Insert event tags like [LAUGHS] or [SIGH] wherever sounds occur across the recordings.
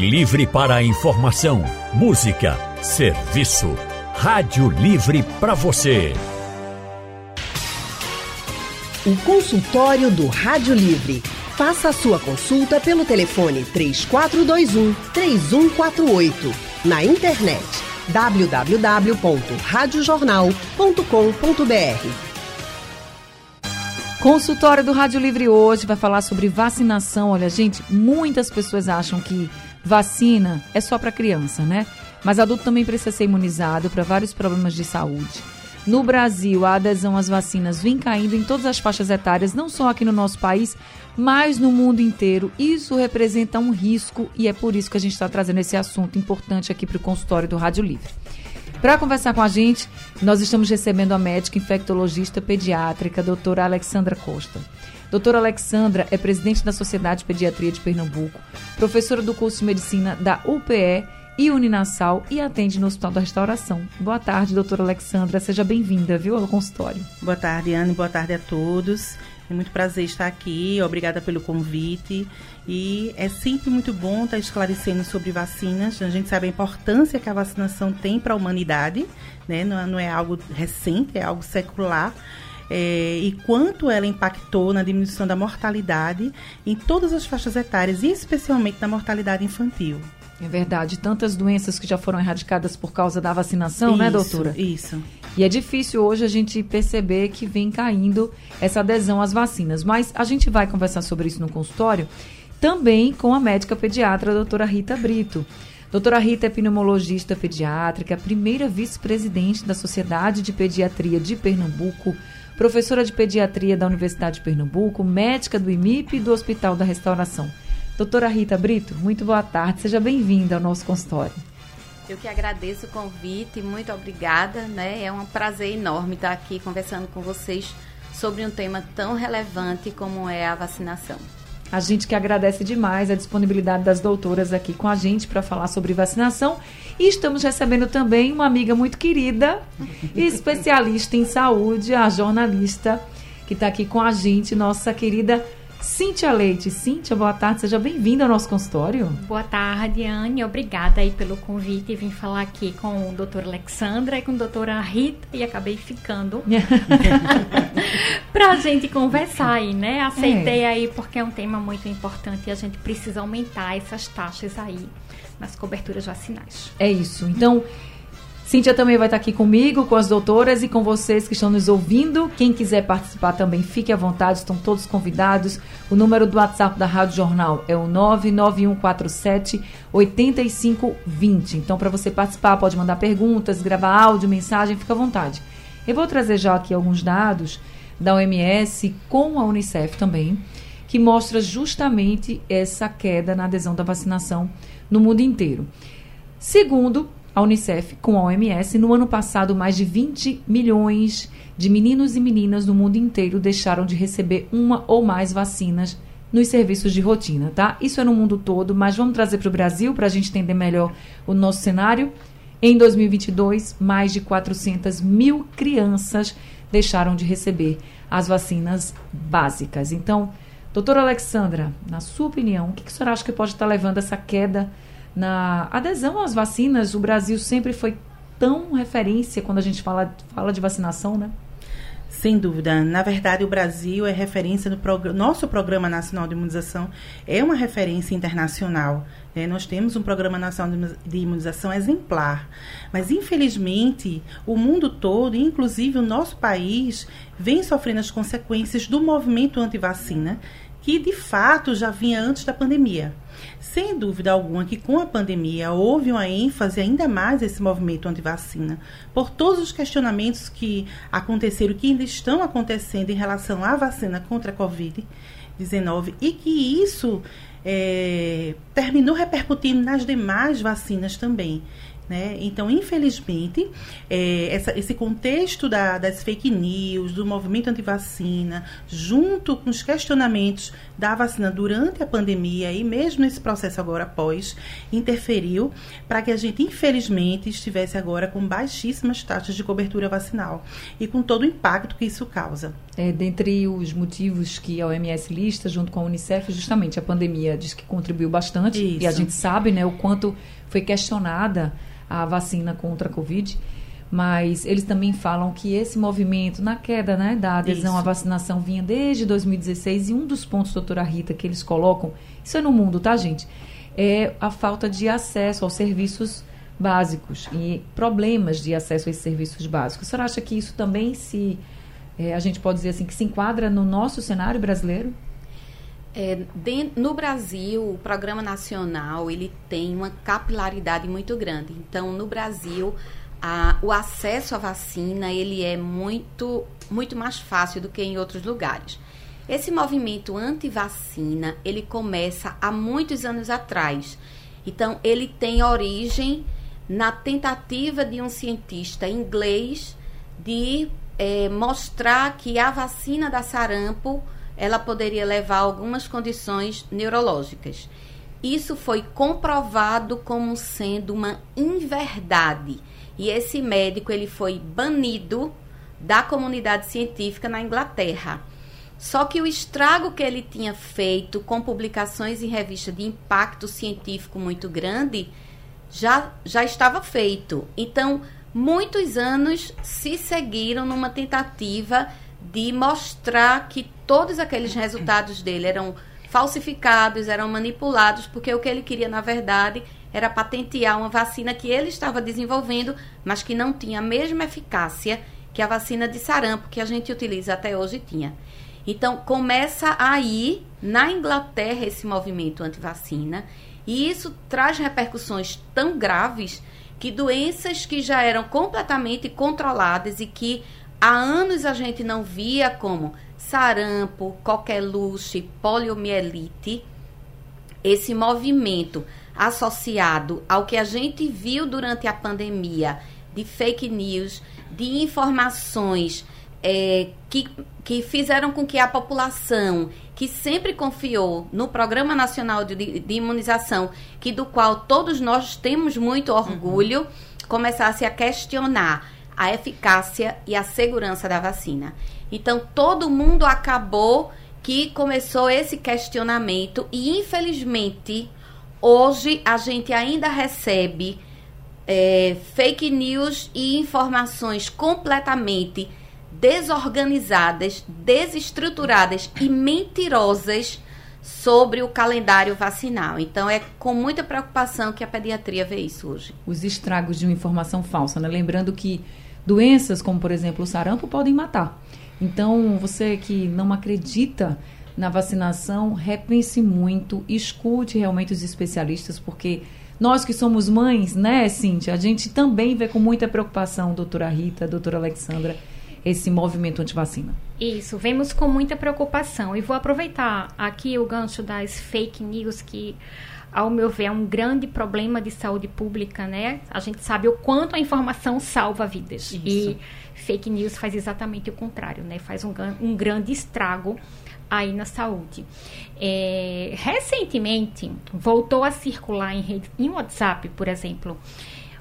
livre para a informação, música, serviço. Rádio Livre para você. O consultório do Rádio Livre. Faça a sua consulta pelo telefone 3421 3148. Na internet www.radiojornal.com.br. Consultório do Rádio Livre hoje vai falar sobre vacinação. Olha, gente, muitas pessoas acham que vacina é só para criança, né? Mas adulto também precisa ser imunizado para vários problemas de saúde. No Brasil, a adesão às vacinas vem caindo em todas as faixas etárias, não só aqui no nosso país, mas no mundo inteiro. Isso representa um risco e é por isso que a gente está trazendo esse assunto importante aqui para o consultório do Rádio Livre. Para conversar com a gente, nós estamos recebendo a médica infectologista pediátrica, doutora Alexandra Costa. Doutora Alexandra é presidente da Sociedade de Pediatria de Pernambuco, professora do curso de medicina da UPE e Uninasal e atende no Hospital da Restauração. Boa tarde, doutora Alexandra. Seja bem-vinda, viu, ao consultório. Boa tarde, Ana, boa tarde a todos. É muito prazer estar aqui, obrigada pelo convite. E é sempre muito bom estar esclarecendo sobre vacinas. A gente sabe a importância que a vacinação tem para a humanidade, né? não, não, é algo recente, é algo secular. É, e quanto ela impactou na diminuição da mortalidade em todas as faixas etárias, e especialmente na mortalidade infantil. É verdade. Tantas doenças que já foram erradicadas por causa da vacinação, né, isso, né, doutora? Isso. E é difícil hoje a gente perceber que vem caindo essa adesão às vacinas. Mas a gente vai conversar sobre isso no consultório também com a médica pediatra, a doutora Rita Brito. Doutora Rita é pneumologista pediátrica, primeira vice-presidente da Sociedade de Pediatria de Pernambuco, professora de pediatria da Universidade de Pernambuco, médica do IMIP e do Hospital da Restauração. Doutora Rita Brito, muito boa tarde, seja bem-vinda ao nosso consultório. Eu que agradeço o convite, muito obrigada, né? É um prazer enorme estar aqui conversando com vocês sobre um tema tão relevante como é a vacinação. A gente que agradece demais a disponibilidade das doutoras aqui com a gente para falar sobre vacinação. E estamos recebendo também uma amiga muito querida, [LAUGHS] especialista em saúde, a jornalista que está aqui com a gente, nossa querida Cíntia Leite. Cíntia, boa tarde, seja bem-vinda ao nosso consultório. Boa tarde, Anne. Obrigada aí pelo convite. Vim falar aqui com o doutor Alexandra e com a doutora Rita e acabei ficando [LAUGHS] para a gente conversar aí, né? Aceitei é. aí porque é um tema muito importante e a gente precisa aumentar essas taxas aí nas coberturas vacinais. É isso. Então, Cíntia também vai estar aqui comigo, com as doutoras e com vocês que estão nos ouvindo. Quem quiser participar também, fique à vontade, estão todos convidados. O número do WhatsApp da Rádio Jornal é o 99147 8520. Então, para você participar, pode mandar perguntas, gravar áudio, mensagem, fica à vontade. Eu vou trazer já aqui alguns dados da OMS com a Unicef também, que mostra justamente essa queda na adesão da vacinação no mundo inteiro. Segundo a Unicef com a OMS, no ano passado, mais de 20 milhões de meninos e meninas no mundo inteiro deixaram de receber uma ou mais vacinas nos serviços de rotina, tá? Isso é no mundo todo, mas vamos trazer para o Brasil para a gente entender melhor o nosso cenário. Em 2022, mais de 400 mil crianças deixaram de receber as vacinas básicas. Então, doutora Alexandra, na sua opinião, o que, que a senhora acha que pode estar levando essa queda na adesão às vacinas, o Brasil sempre foi tão referência quando a gente fala, fala de vacinação, né? Sem dúvida. Na verdade, o Brasil é referência no prog nosso Programa Nacional de Imunização é uma referência internacional. Né? Nós temos um Programa Nacional de Imunização exemplar. Mas, infelizmente, o mundo todo, inclusive o nosso país, vem sofrendo as consequências do movimento anti-vacina, que de fato já vinha antes da pandemia. Sem dúvida alguma que com a pandemia houve uma ênfase ainda mais esse movimento anti-vacina, por todos os questionamentos que aconteceram, que ainda estão acontecendo em relação à vacina contra a Covid-19 e que isso é, terminou repercutindo nas demais vacinas também. Né? Então, infelizmente, é, essa, esse contexto da, das fake news, do movimento anti-vacina, junto com os questionamentos da vacina durante a pandemia e mesmo nesse processo agora após, interferiu para que a gente, infelizmente, estivesse agora com baixíssimas taxas de cobertura vacinal e com todo o impacto que isso causa. É, dentre os motivos que a OMS lista, junto com a Unicef, justamente a pandemia diz que contribuiu bastante Isso. e a gente sabe né, o quanto foi questionada a vacina contra a Covid, mas eles também falam que esse movimento na queda né, da adesão Isso. à vacinação vinha desde 2016 e um dos pontos, doutora Rita, que eles colocam, isso é no mundo, tá, gente? É a falta de acesso aos serviços básicos e problemas de acesso a esses serviços básicos. A senhora acha que isso também se, é, a gente pode dizer assim, que se enquadra no nosso cenário brasileiro? É, den- no Brasil, o Programa Nacional ele tem uma capilaridade muito grande. Então, no Brasil, a- o acesso à vacina ele é muito, muito mais fácil do que em outros lugares. Esse movimento anti-vacina ele começa há muitos anos atrás. Então, ele tem origem na tentativa de um cientista inglês de eh, mostrar que a vacina da sarampo ela poderia levar a algumas condições neurológicas. Isso foi comprovado como sendo uma inverdade. E esse médico ele foi banido da comunidade científica na Inglaterra. Só que o estrago que ele tinha feito com publicações em revista de impacto científico muito grande já, já estava feito. Então, muitos anos se seguiram numa tentativa de mostrar que todos aqueles resultados dele eram falsificados, eram manipulados, porque o que ele queria, na verdade, era patentear uma vacina que ele estava desenvolvendo, mas que não tinha a mesma eficácia que a vacina de sarampo que a gente utiliza até hoje tinha. Então, começa aí, na Inglaterra, esse movimento anti-vacina, e isso traz repercussões tão graves que doenças que já eram completamente controladas e que há anos a gente não via, como sarampo, coqueluche, poliomielite, esse movimento associado ao que a gente viu durante a pandemia de fake news, de informações é, que, que fizeram com que a população que sempre confiou no Programa Nacional de, de Imunização, que do qual todos nós temos muito orgulho, começasse a questionar a eficácia e a segurança da vacina. Então, todo mundo acabou que começou esse questionamento e, infelizmente, hoje a gente ainda recebe é, fake news e informações completamente desorganizadas, desestruturadas e mentirosas sobre o calendário vacinal. Então é com muita preocupação que a pediatria vê isso hoje. Os estragos de uma informação falsa, né? Lembrando que doenças como, por exemplo, o sarampo podem matar. Então, você que não acredita na vacinação, repense muito, escute realmente os especialistas, porque nós que somos mães, né, Cíntia, a gente também vê com muita preocupação, doutora Rita, doutora Alexandra, esse movimento antivacina. Isso, vemos com muita preocupação. E vou aproveitar aqui o gancho das fake news, que, ao meu ver, é um grande problema de saúde pública, né? A gente sabe o quanto a informação salva vidas. Isso. E fake news faz exatamente o contrário, né? Faz um, um grande estrago aí na saúde. É, recentemente, voltou a circular em, rede, em WhatsApp, por exemplo,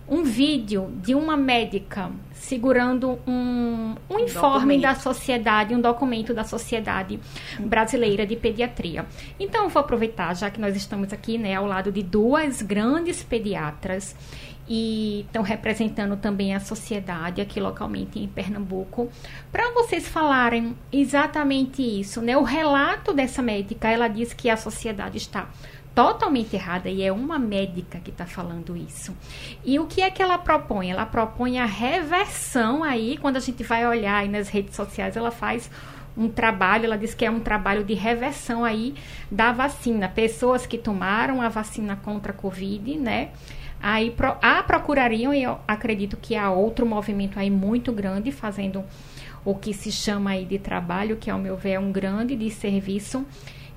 um vídeo de uma médica segurando um, um informe documento. da sociedade, um documento da Sociedade Brasileira de Pediatria. Então, eu vou aproveitar, já que nós estamos aqui né, ao lado de duas grandes pediatras e estão representando também a sociedade aqui localmente em Pernambuco, para vocês falarem exatamente isso, né? O relato dessa médica, ela diz que a sociedade está totalmente errada e é uma médica que está falando isso. E o que é que ela propõe? Ela propõe a reversão aí, quando a gente vai olhar aí nas redes sociais, ela faz um trabalho, ela diz que é um trabalho de reversão aí da vacina. Pessoas que tomaram a vacina contra a Covid, né? Aí pro, a procurariam, e eu acredito que há outro movimento aí muito grande, fazendo o que se chama aí de trabalho, que ao meu ver é um grande de serviço,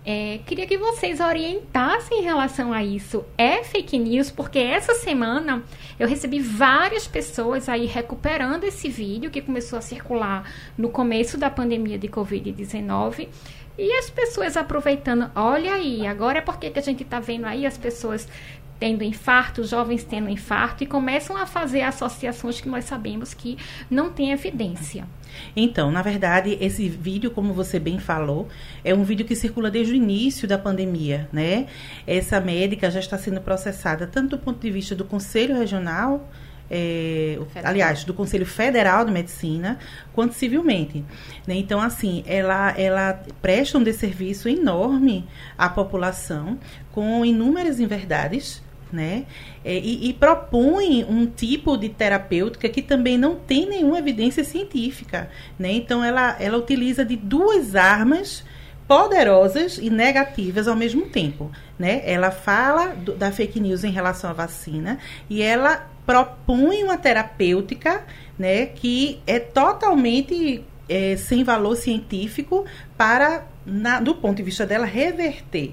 É, queria que vocês orientassem em relação a isso. É fake news? Porque essa semana eu recebi várias pessoas aí recuperando esse vídeo que começou a circular no começo da pandemia de Covid-19. E as pessoas aproveitando, olha aí, agora é porque que a gente está vendo aí as pessoas tendo infarto, jovens tendo infarto, e começam a fazer associações que nós sabemos que não tem evidência. Então, na verdade, esse vídeo, como você bem falou, é um vídeo que circula desde o início da pandemia, né? Essa médica já está sendo processada tanto do ponto de vista do Conselho Regional, é, aliás, do Conselho Federal de Medicina, quanto civilmente. Né? Então, assim, ela, ela presta um desserviço enorme à população, com inúmeras inverdades, né? É, e, e, propõe um tipo de terapêutica que também não tem nenhuma evidência científica, né? Então ela, ela utiliza de duas armas poderosas e negativas ao mesmo tempo, né? Ela fala do, da fake news em relação à vacina e ela propõe uma terapêutica, né? Que é totalmente é, sem valor científico para, na, do ponto de vista dela, reverter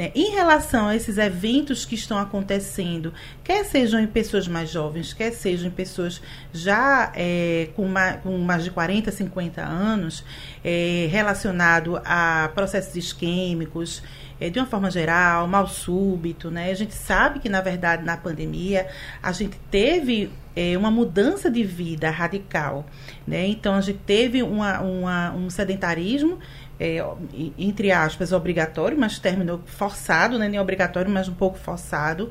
né? Em relação a esses eventos que estão acontecendo, quer sejam em pessoas mais jovens, quer sejam em pessoas já é, com, mais, com, mais, de 40, 50 anos, é, relacionado a processos isquêmicos, é, de uma forma geral, mal súbito, né? A gente sabe que, na verdade, na pandemia, a gente teve é, uma mudança de vida radical, né? Então, a gente teve uma, uma, um sedentarismo é, entre aspas, obrigatório, mas terminou forçado, né? nem obrigatório, mas um pouco forçado.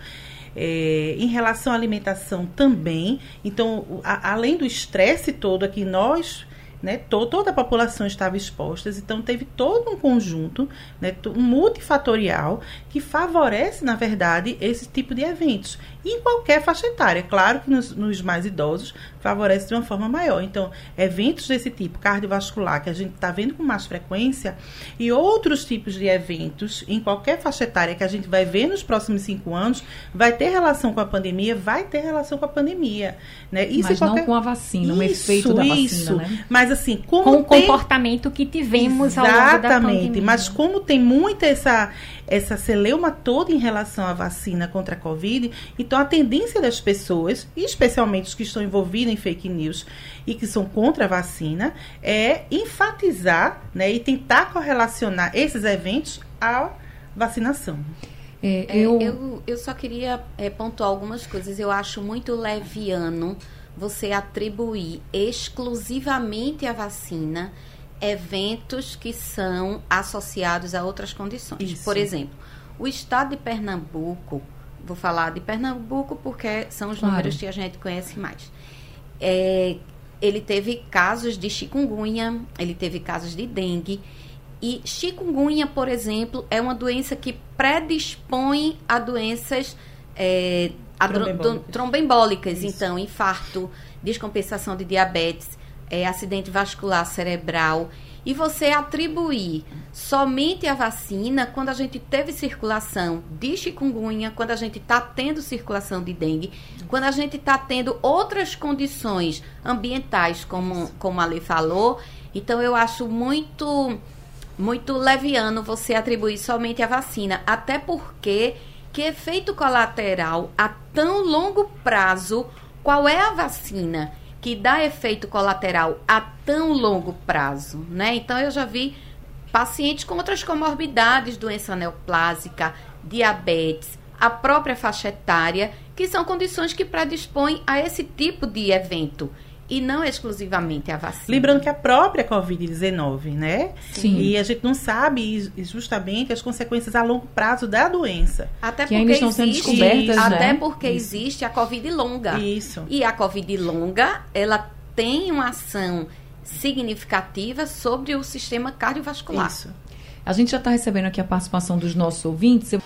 É, em relação à alimentação também. Então, a, além do estresse todo que nós né, to, toda a população estava exposta, então teve todo um conjunto né, multifatorial que favorece, na verdade, esse tipo de eventos. Em qualquer faixa etária. Claro que nos, nos mais idosos favorece de uma forma maior. Então, eventos desse tipo, cardiovascular, que a gente está vendo com mais frequência, e outros tipos de eventos, em qualquer faixa etária que a gente vai ver nos próximos cinco anos, vai ter relação com a pandemia, vai ter relação com a pandemia. Né? Isso Mas qualquer... não com a vacina, isso, o efeito da vacina, isso. né? Mas assim, como com tem... o comportamento que tivemos Exatamente, ao longo da pandemia. Exatamente, mas como tem muita essa essa celeuma toda em relação à vacina contra a Covid. Então, a tendência das pessoas, e especialmente os que estão envolvidos em fake news e que são contra a vacina, é enfatizar né, e tentar correlacionar esses eventos à vacinação. É, é eu... É, eu... eu, só queria é, pontuar algumas coisas. Eu acho muito leviano você atribuir exclusivamente a vacina eventos que são associados a outras condições. Isso. Por exemplo, o estado de Pernambuco, vou falar de Pernambuco porque são os claro. números que a gente conhece mais. É, ele teve casos de chikungunya, ele teve casos de dengue. E chikungunya, por exemplo, é uma doença que predispõe a doenças é, tromboembólicas. tromboembólicas então, infarto, descompensação de diabetes é, acidente vascular cerebral e você atribuir somente a vacina quando a gente teve circulação de chikungunya, quando a gente está tendo circulação de dengue, quando a gente está tendo outras condições ambientais, como, como a Lei falou. Então, eu acho muito, muito leviano você atribuir somente a vacina, até porque que efeito colateral a tão longo prazo, qual é a vacina? que dá efeito colateral a tão longo prazo, né? Então eu já vi pacientes com outras comorbidades, doença neoplásica, diabetes, a própria faixa etária, que são condições que predispõem a esse tipo de evento e não exclusivamente a vacina. Lembrando que a própria Covid-19, né? Sim. E a gente não sabe justamente as consequências a longo prazo da doença. Até que porque estão sendo existe, descobertas, né? Até porque Isso. existe a Covid longa. Isso. E a Covid longa, ela tem uma ação significativa sobre o sistema cardiovascular. Isso. A gente já está recebendo aqui a participação dos nossos ouvintes.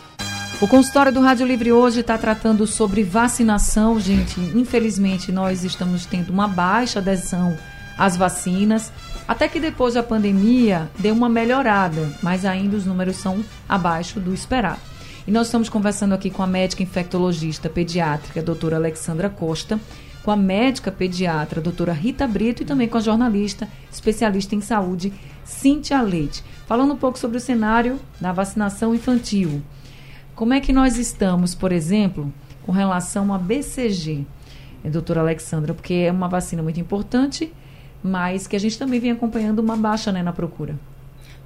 O consultório do Rádio Livre hoje está tratando sobre vacinação, gente. Infelizmente, nós estamos tendo uma baixa adesão às vacinas. Até que depois da pandemia deu uma melhorada, mas ainda os números são abaixo do esperado. E nós estamos conversando aqui com a médica infectologista pediátrica, doutora Alexandra Costa, com a médica pediatra, doutora Rita Brito, e também com a jornalista especialista em saúde, Cíntia Leite. Falando um pouco sobre o cenário da vacinação infantil. Como é que nós estamos, por exemplo, com relação a BCG, eh, doutora Alexandra? Porque é uma vacina muito importante, mas que a gente também vem acompanhando uma baixa né, na procura.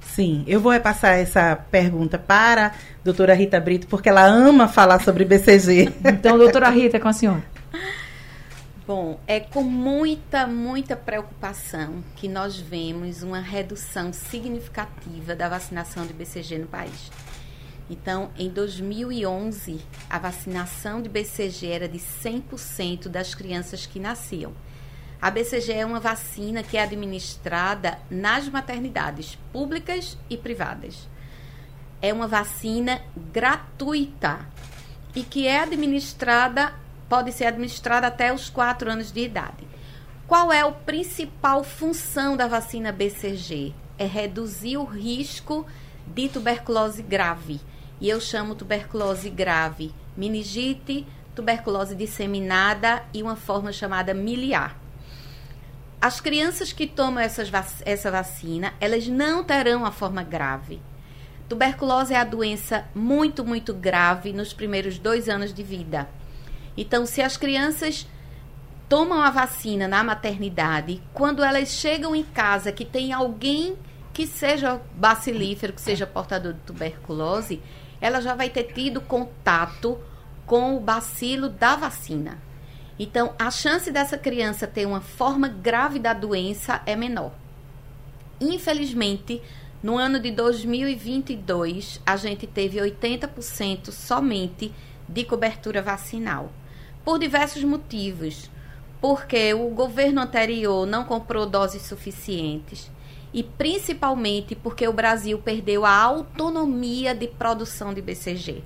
Sim, eu vou repassar essa pergunta para a doutora Rita Brito, porque ela ama falar sobre BCG. Então, doutora Rita, é com a senhora. [LAUGHS] Bom, é com muita, muita preocupação que nós vemos uma redução significativa da vacinação de BCG no país. Então, em 2011, a vacinação de BCG era de 100% das crianças que nasciam. A BCG é uma vacina que é administrada nas maternidades públicas e privadas. É uma vacina gratuita e que é administrada, pode ser administrada até os 4 anos de idade. Qual é a principal função da vacina BCG? É reduzir o risco de tuberculose grave. E eu chamo tuberculose grave meningite, tuberculose disseminada e uma forma chamada miliar as crianças que tomam essas vac essa vacina, elas não terão a forma grave. Tuberculose é a doença muito, muito grave nos primeiros dois anos de vida. Então, se as crianças tomam a vacina na maternidade, quando elas chegam em casa que tem alguém que seja bacilífero, que seja portador de tuberculose, ela já vai ter tido contato com o bacilo da vacina. Então, a chance dessa criança ter uma forma grave da doença é menor. Infelizmente, no ano de 2022, a gente teve 80% somente de cobertura vacinal. Por diversos motivos. Porque o governo anterior não comprou doses suficientes e principalmente porque o Brasil perdeu a autonomia de produção de BCG.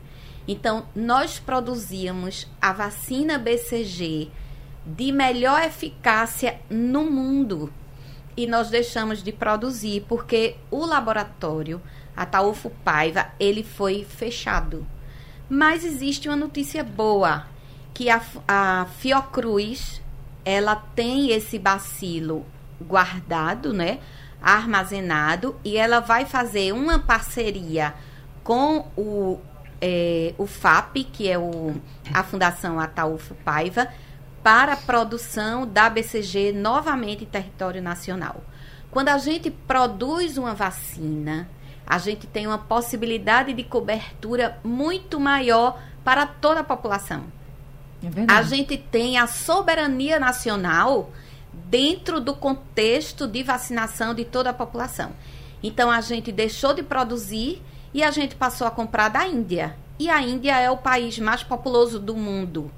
Então, nós produzíamos a vacina BCG de melhor eficácia no mundo e nós deixamos de produzir porque o laboratório Ataúfo Paiva ele foi fechado. Mas existe uma notícia boa que a, a Fiocruz ela tem esse bacilo guardado, né, armazenado e ela vai fazer uma parceria com o é, o FAP, que é o, a Fundação Ataúfo Paiva, para a produção da BCG novamente em território nacional. Quando a gente produz uma vacina, a gente tem uma possibilidade de cobertura muito maior para toda a população. É a gente tem a soberania nacional dentro do contexto de vacinação de toda a população. Então a gente deixou de produzir e a gente passou a comprar da Índia. E a Índia é o país mais populoso do mundo.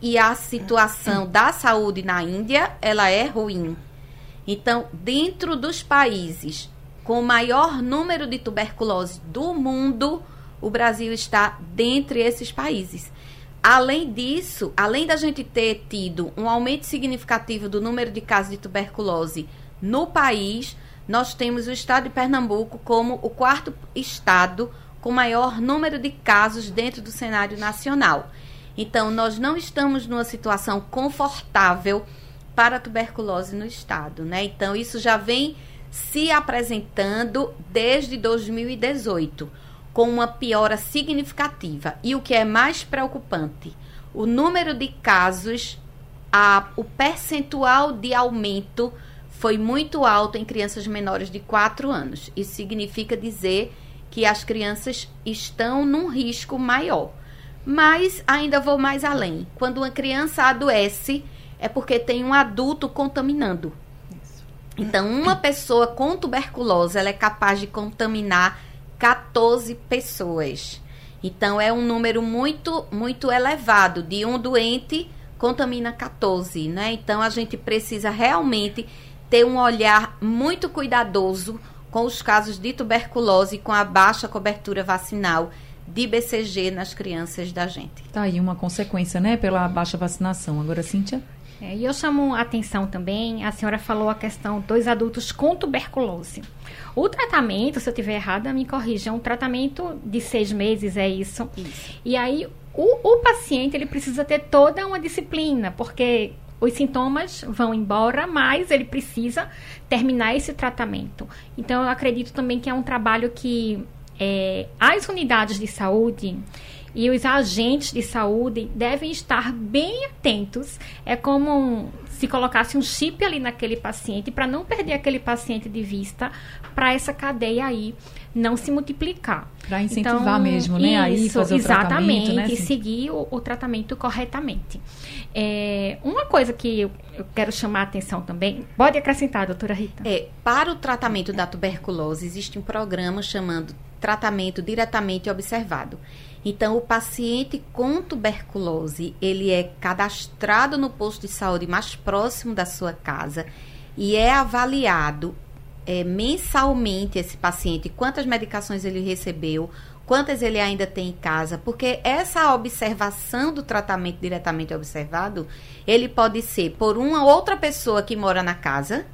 E a situação da saúde na Índia, ela é ruim. Então, dentro dos países com o maior número de tuberculose do mundo, o Brasil está dentre esses países. Além disso, além da gente ter tido um aumento significativo do número de casos de tuberculose no país, nós temos o estado de Pernambuco como o quarto estado com maior número de casos dentro do cenário nacional. Então, nós não estamos numa situação confortável para a tuberculose no estado, né? Então, isso já vem se apresentando desde 2018, com uma piora significativa. E o que é mais preocupante, o número de casos, a, o percentual de aumento foi muito alto em crianças menores de 4 anos. Isso significa dizer que as crianças estão num risco maior. Mas ainda vou mais além. Quando uma criança adoece, é porque tem um adulto contaminando. Então, uma pessoa com tuberculose, ela é capaz de contaminar 14 pessoas. Então, é um número muito, muito elevado. De um doente, contamina 14, né? Então, a gente precisa realmente ter um olhar muito cuidadoso com os casos de tuberculose com a baixa cobertura vacinal de BCG nas crianças da gente. Tá aí uma consequência, né, pela baixa vacinação. Agora, Cíntia? É, e eu chamo a atenção também, a senhora falou a questão dos adultos com tuberculose. O tratamento, se eu estiver errada, me corrija, é um tratamento de seis meses, é isso? Isso. E aí, o, o paciente, ele precisa ter toda uma disciplina, porque os sintomas vão embora, mas ele precisa terminar esse tratamento. Então, eu acredito também que é um trabalho que é, as unidades de saúde e os agentes de saúde devem estar bem atentos. É como se colocasse um chip ali naquele paciente para não perder aquele paciente de vista, para essa cadeia aí não se multiplicar. Para incentivar então, mesmo, né? Isso, aí fazer exatamente, o né? e seguir o, o, tratamento corretamente. É, uma coisa que eu, eu, quero chamar a atenção também, pode acrescentar, doutora Rita. É, para o tratamento da tuberculose, existe um programa chamando Tratamento Diretamente Observado. Então, o paciente com tuberculose, ele é cadastrado no posto de saúde mais próximo da sua casa e é avaliado é, mensalmente esse paciente, quantas medicações ele recebeu, quantas ele ainda tem em casa, porque essa observação do tratamento diretamente observado, ele pode ser por uma outra pessoa que mora na casa,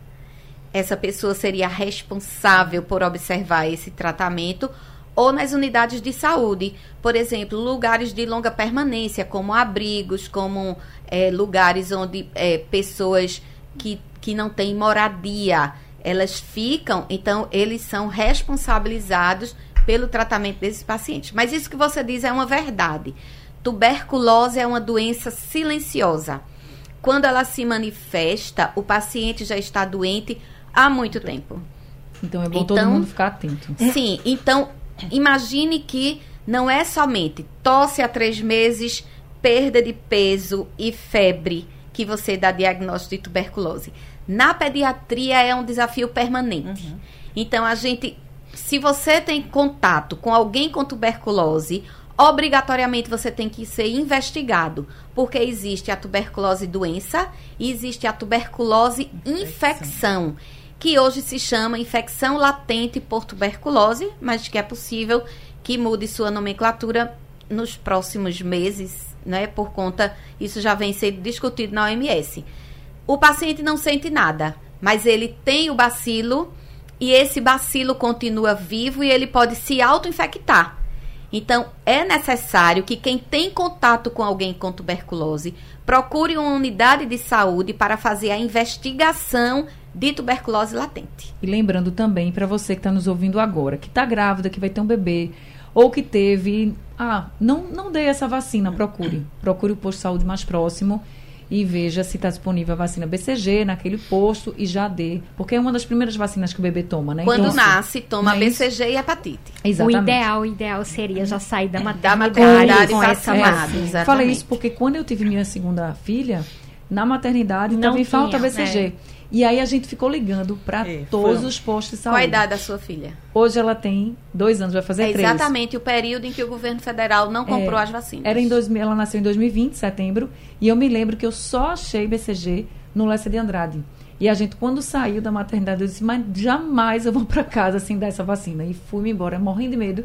essa pessoa seria responsável por observar esse tratamento, ou nas unidades de saúde, por exemplo, lugares de longa permanência, como abrigos, como é, lugares onde é, pessoas que, que não têm moradia elas ficam, então eles são responsabilizados pelo tratamento desses pacientes. Mas isso que você diz é uma verdade. Tuberculose é uma doença silenciosa. Quando ela se manifesta, o paciente já está doente há muito tempo. Então é bom então, todo mundo ficar atento. Sim, então imagine que não é somente tosse há três meses, perda de peso e febre que você dá diagnóstico de tuberculose. Na pediatria é um desafio permanente. Uhum. Então, a gente, se você tem contato com alguém com tuberculose, obrigatoriamente você tem que ser investigado, porque existe a tuberculose doença e existe a tuberculose infecção, infecção que hoje se chama infecção latente por tuberculose, mas que é possível que mude sua nomenclatura nos próximos meses, né? Por conta, isso já vem sendo discutido na OMS. O paciente não sente nada, mas ele tem o bacilo e esse bacilo continua vivo e ele pode se auto-infectar. Então, é necessário que quem tem contato com alguém com tuberculose procure uma unidade de saúde para fazer a investigação de tuberculose latente. E lembrando também para você que está nos ouvindo agora, que está grávida, que vai ter um bebê, ou que teve. Ah, não, não dê essa vacina, procure. Procure o posto de saúde mais próximo e veja se está disponível a vacina BCG naquele posto e já dê. Porque é uma das primeiras vacinas que o bebê toma, né? Quando então, nasce, toma é BCG e hepatite. Exatamente. O ideal, o ideal seria já sair da maternidade, da maternidade com essa é, Falei isso porque quando eu tive minha segunda filha, na maternidade estava em falta BCG. É. E aí a gente ficou ligando para é, todos os postos de saúde. Qual a idade da sua filha? Hoje ela tem dois anos, vai fazer é três. Exatamente o período em que o governo federal não comprou é, as vacinas. Era em dois, ela nasceu em 2020, setembro, e eu me lembro que eu só achei BCG no Lessa de Andrade. E a gente, quando saiu da maternidade, eu disse, mas jamais eu vou para casa sem dar essa vacina. E fui-me embora, morrendo de medo,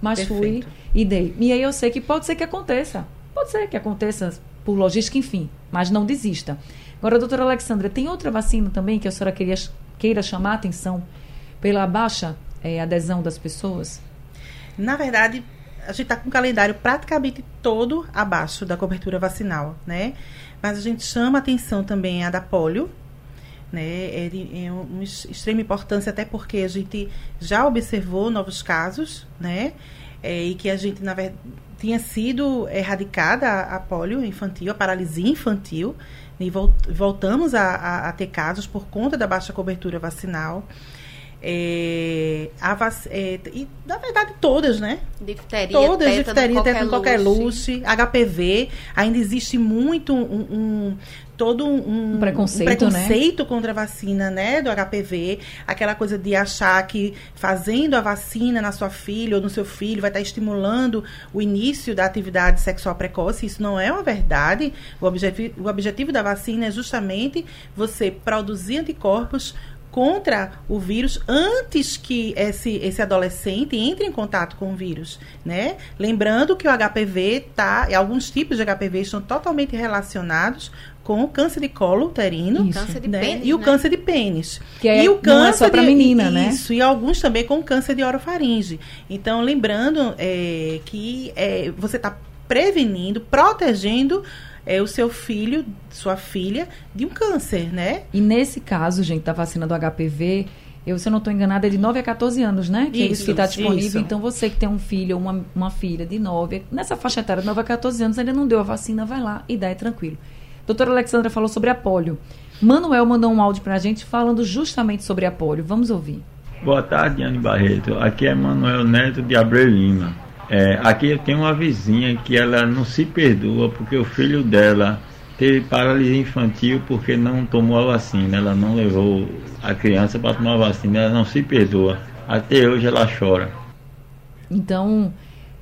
mas Perfeito. fui e dei. E aí eu sei que pode ser que aconteça. Pode ser que aconteça por logística, enfim, mas não desista. Agora, doutora Alexandra, tem outra vacina também que a senhora queria, queira chamar a atenção pela baixa é, adesão das pessoas? Na verdade, a gente está com o calendário praticamente todo abaixo da cobertura vacinal, né? Mas a gente chama atenção também a da polio, né? É de é extrema importância, até porque a gente já observou novos casos, né? É, e que a gente, na verdade, tinha sido erradicada a, a polio infantil, a paralisia infantil, e voltamos a, a, a, ter casos por conta da baixa cobertura vacinal. É, vac, é, e, na verdade, todas, né? Difteria, todas, tétano, difteria, tétano, qualquer luxo, HPV. Ainda existe muito um, um todo um, um preconceito, um preconceito né? contra a vacina, né, do HPV, aquela coisa de achar que fazendo a vacina na sua filha ou no seu filho vai estar estimulando o início da atividade sexual precoce, isso não é uma verdade. O objetivo, o objetivo da vacina é justamente você produzir anticorpos contra o vírus antes que esse, esse adolescente entre em contato com o vírus, né? Lembrando que o HPV tá, alguns tipos de HPV estão totalmente relacionados com o câncer de colo uterino câncer de né? pênis, e o né? câncer de pênis. Que é, e o câncer não é só para menina, né? Isso, e alguns também com câncer de orofaringe. Então, lembrando é, que é, você está prevenindo, protegendo é, o seu filho, sua filha, de um câncer, né? E nesse caso, gente, da vacina do HPV, eu, se eu não estou enganada, é de 9 a 14 anos, né? Que isso, que está disponível. Isso. Então, você que tem um filho ou uma, uma filha de 9, nessa faixa etária de 9 a 14 anos, ainda não deu a vacina, vai lá e dá, é tranquilo. Doutora Alexandra falou sobre a polio. Manuel mandou um áudio para a gente falando justamente sobre a polio. Vamos ouvir. Boa tarde, Anne Barreto. Aqui é Manuel Neto de Abreu Lima. É, aqui tenho uma vizinha que ela não se perdoa porque o filho dela teve paralisia infantil porque não tomou a vacina. Ela não levou a criança para tomar a vacina. Ela não se perdoa. Até hoje ela chora. Então,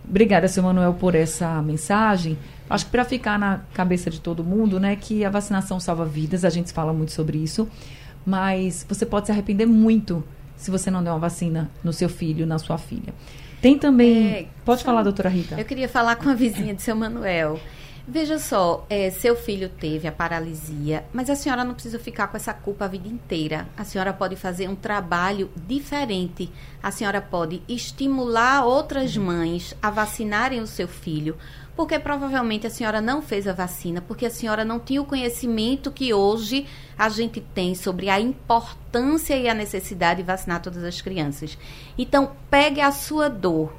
obrigada, seu Manuel, por essa mensagem. Acho que para ficar na cabeça de todo mundo, né, que a vacinação salva vidas, a gente fala muito sobre isso, mas você pode se arrepender muito se você não der uma vacina no seu filho, na sua filha. Tem também. É, pode falar, doutora Rita. Eu queria falar com a vizinha de seu Manuel. Veja só, é, seu filho teve a paralisia, mas a senhora não precisa ficar com essa culpa a vida inteira. A senhora pode fazer um trabalho diferente. A senhora pode estimular outras mães a vacinarem o seu filho porque provavelmente a senhora não fez a vacina, porque a senhora não tinha o conhecimento que hoje a gente tem sobre a importância e a necessidade de vacinar todas as crianças. Então, pegue a sua dor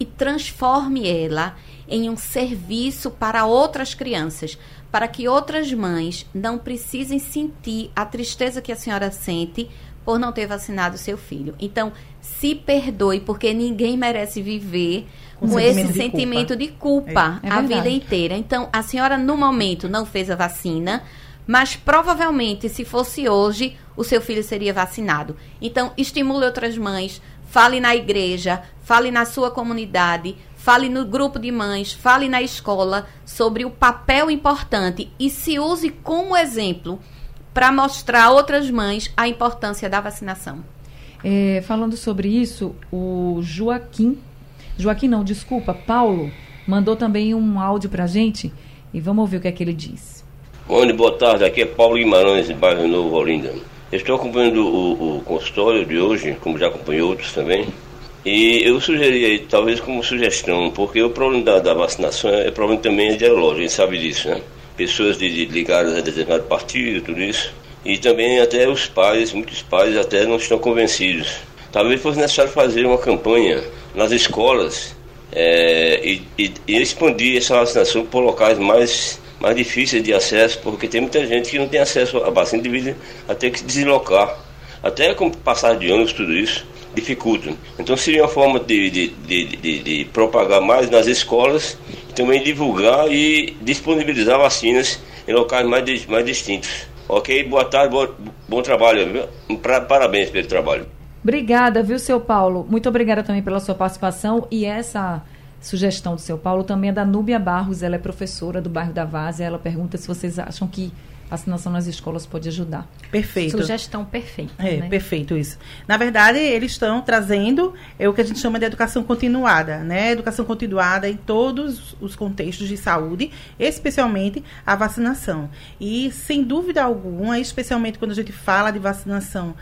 e transforme ela em um serviço para outras crianças, para que outras mães não precisem sentir a tristeza que a senhora sente por não ter vacinado seu filho. Então, se perdoe, porque ninguém merece viver com, com esse de sentimento de culpa é. É a vida inteira. Então, a senhora, no momento, não fez a vacina, mas provavelmente, se fosse hoje, o seu filho seria vacinado. Então, estimule outras mães, fale na igreja, fale na sua comunidade, fale no grupo de mães, fale na escola sobre o papel importante e se use como exemplo para mostrar a outras mães a importância da vacinação. É, falando sobre isso, o Joaquim Joaquim não, desculpa, Paulo mandou também um áudio pra gente e vamos ouvir o que é que ele diz. Bom, boa tarde, aqui é Paulo Guimarães, de bairro Novo Olinda. Estou acompanhando o, o consultório de hoje, como já acompanhei outros também, e eu sugeri talvez como sugestão, porque o problema da, da vacinação é problema também ideológico, a gente sabe disso, né? Pessoas de, de ligadas a determinado partido, tudo isso. E também até os pais, muitos pais até não estão convencidos. Talvez fosse necessário fazer uma campanha nas escolas é, e, e, e, expandir essa vacinação por locais mais, mais difíceis de acesso, porque tem muita gente que não tem acesso à vacina devido a ter que se deslocar. Até com passar de anos, tudo isso dificulta. Então seria uma forma de, de, de, de, propagar mais nas escolas também divulgar e disponibilizar vacinas em locais mais, mais distintos. Ok? Boa tarde, bom, bom trabalho. Pra, parabéns pelo trabalho. Obrigada, viu, seu Paulo? Muito obrigada também pela sua participação. E essa sugestão do seu Paulo também é da Núbia Barros, ela é professora do bairro da Várzea. Ela pergunta se vocês acham que vacinação nas escolas pode ajudar. Perfeito. Sugestão perfeita. É, né? perfeito isso. Na verdade, eles estão trazendo é o que a gente chama de educação continuada, né? Educação continuada em todos os contextos de saúde, especialmente a vacinação. E, sem dúvida alguma, especialmente quando a gente fala de vacinação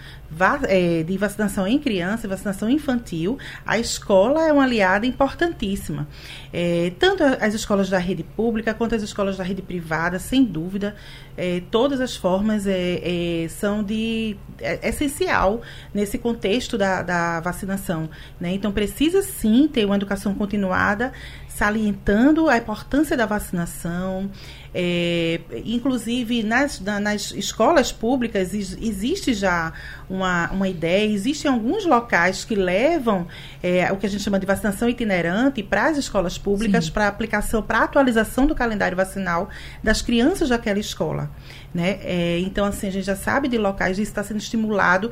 de vacinação em criança, vacinação infantil, a escola é uma aliada importantíssima. É, tanto as escolas da rede pública quanto as escolas da rede privada, sem dúvida, é, todas as formas é são de é, essencial nesse contexto da, da vacinação. Né? Então, precisa sim ter uma educação continuada, salientando a importância da vacinação, é, inclusive, nas, na, nas escolas públicas existe já uma, uma ideia, existem alguns locais que levam é, o que a gente chama de vacinação itinerante para as escolas públicas, para aplicação, para atualização do calendário vacinal das crianças daquela escola. Né? É, então, assim, a gente já sabe de locais, isso está sendo estimulado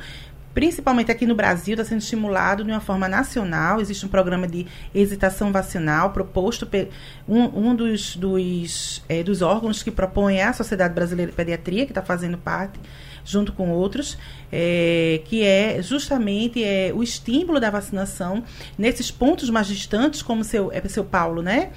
principalmente aqui no Brasil, está sendo estimulado de uma forma nacional. Existe um programa de hesitação vacinal proposto por um, um dos, dos, é, dos órgãos que propõe a Sociedade Brasileira de Pediatria, que está fazendo parte, junto com outros, é, que é justamente é, o estímulo da vacinação nesses pontos mais distantes, como seu, é seu Paulo, né?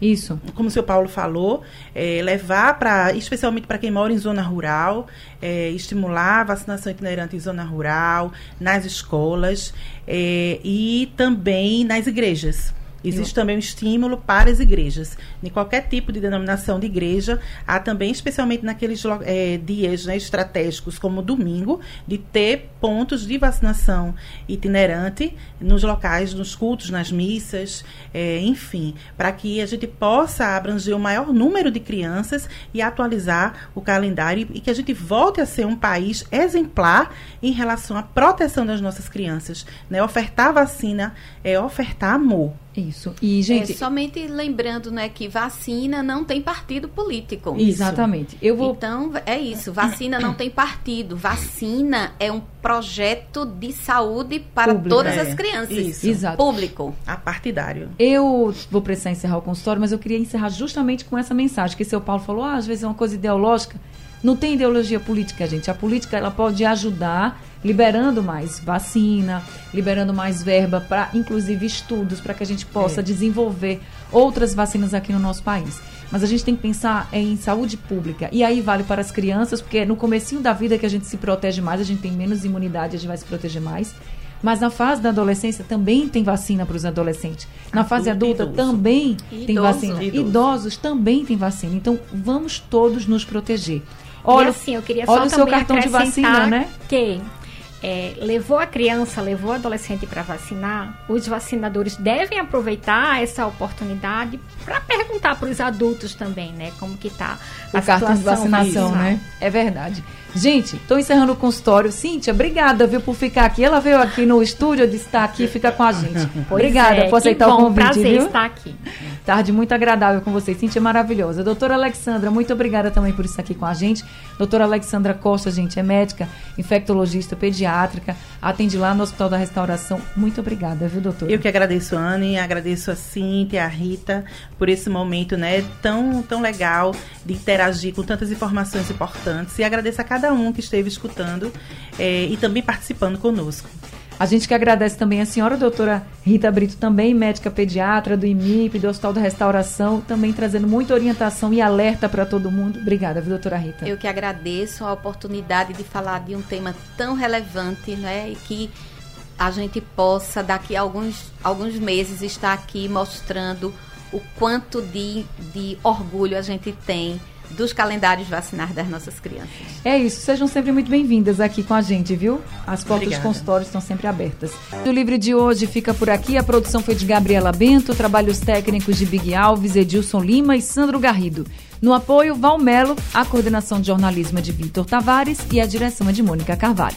Isso. Como o seu Paulo falou, é, levar para, especialmente para quem mora em zona rural, é, estimular a vacinação itinerante em zona rural, nas escolas é, e também nas igrejas. Existe também um estímulo para as igrejas. Em qualquer tipo de denominação de igreja, há também, especialmente naqueles é, dias né, estratégicos, como domingo, de ter pontos de vacinação itinerante nos locais, nos cultos, nas missas, é, enfim, para que a gente possa abranger o maior número de crianças e atualizar o calendário e que a gente volte a ser um país exemplar em relação à proteção das nossas crianças. Né? Ofertar vacina é ofertar amor. Isso. E, gente. É, somente lembrando né, que vacina não tem partido político. Exatamente. Eu vou... Então, é isso. Vacina não tem partido. Vacina é um projeto de saúde para Público. todas é. as crianças. Isso. Exato. Público. A partidário. Eu vou precisar encerrar o consultório, mas eu queria encerrar justamente com essa mensagem que o seu Paulo falou. Ah, às vezes é uma coisa ideológica. Não tem ideologia política, gente. A política ela pode ajudar liberando mais vacina, liberando mais verba para, inclusive, estudos para que a gente possa é. desenvolver outras vacinas aqui no nosso país. Mas a gente tem que pensar em saúde pública. E aí vale para as crianças, porque no comecinho da vida que a gente se protege mais, a gente tem menos imunidade, a gente vai se proteger mais. Mas na fase da adolescência também tem vacina para os adolescentes. Na fase adulta idoso. também idoso. tem vacina. Idoso. Idosos também tem vacina. Então vamos todos nos proteger. Olha, e assim, eu queria olha o seu cartão de vacina, né? Que é, levou a criança, levou o adolescente para vacinar, os vacinadores devem aproveitar essa oportunidade para perguntar para os adultos também, né, como que tá o a cartão de vacinação, né? É verdade. Gente, estou encerrando o consultório. Cíntia, obrigada, viu, por ficar aqui. Ela veio aqui no estúdio, disse estar aqui, fica com a gente. [LAUGHS] Pois obrigada é, por aceitar bom, o convite, prazer viu? estar aqui. Tarde muito agradável com vocês. Cíntia é maravilhosa. Doutora Alexandra, muito obrigada também por estar aqui com a gente. Doutora Alexandra Costa, gente, é médica, infectologista, pediátrica, atende lá no Hospital da Restauração. Muito obrigada, viu, doutora? Eu que agradeço, Anne, agradeço a Cíntia, a Rita, por esse momento, né, tão, tão legal de interagir com tantas informações importantes e agradeço a cada um que esteve escutando é, e também participando conosco. A gente que agradece também a senhora doutora Rita Brito, também médica pediatra do IMIP, do Hospital da Restauração, também trazendo muita orientação e alerta para todo mundo. Obrigada, viu, doutora Rita? Eu que agradeço a oportunidade de falar de um tema tão relevante, né, e que a gente possa, daqui a alguns, alguns meses, estar aqui mostrando o quanto de, de orgulho a gente tem dos calendários vacinais das nossas crianças. É isso, sejam sempre muito bem-vindas aqui com a gente, viu? As portas Obrigada. dos consultórios estão sempre abertas. O livro de hoje fica por aqui. A produção foi de Gabriela Bento, trabalhos técnicos de Big Alves, Edilson Lima e Sandro Garrido. No apoio, Valmelo, a coordenação de jornalismo é de Vitor Tavares e a direção é de Mônica Carvalho.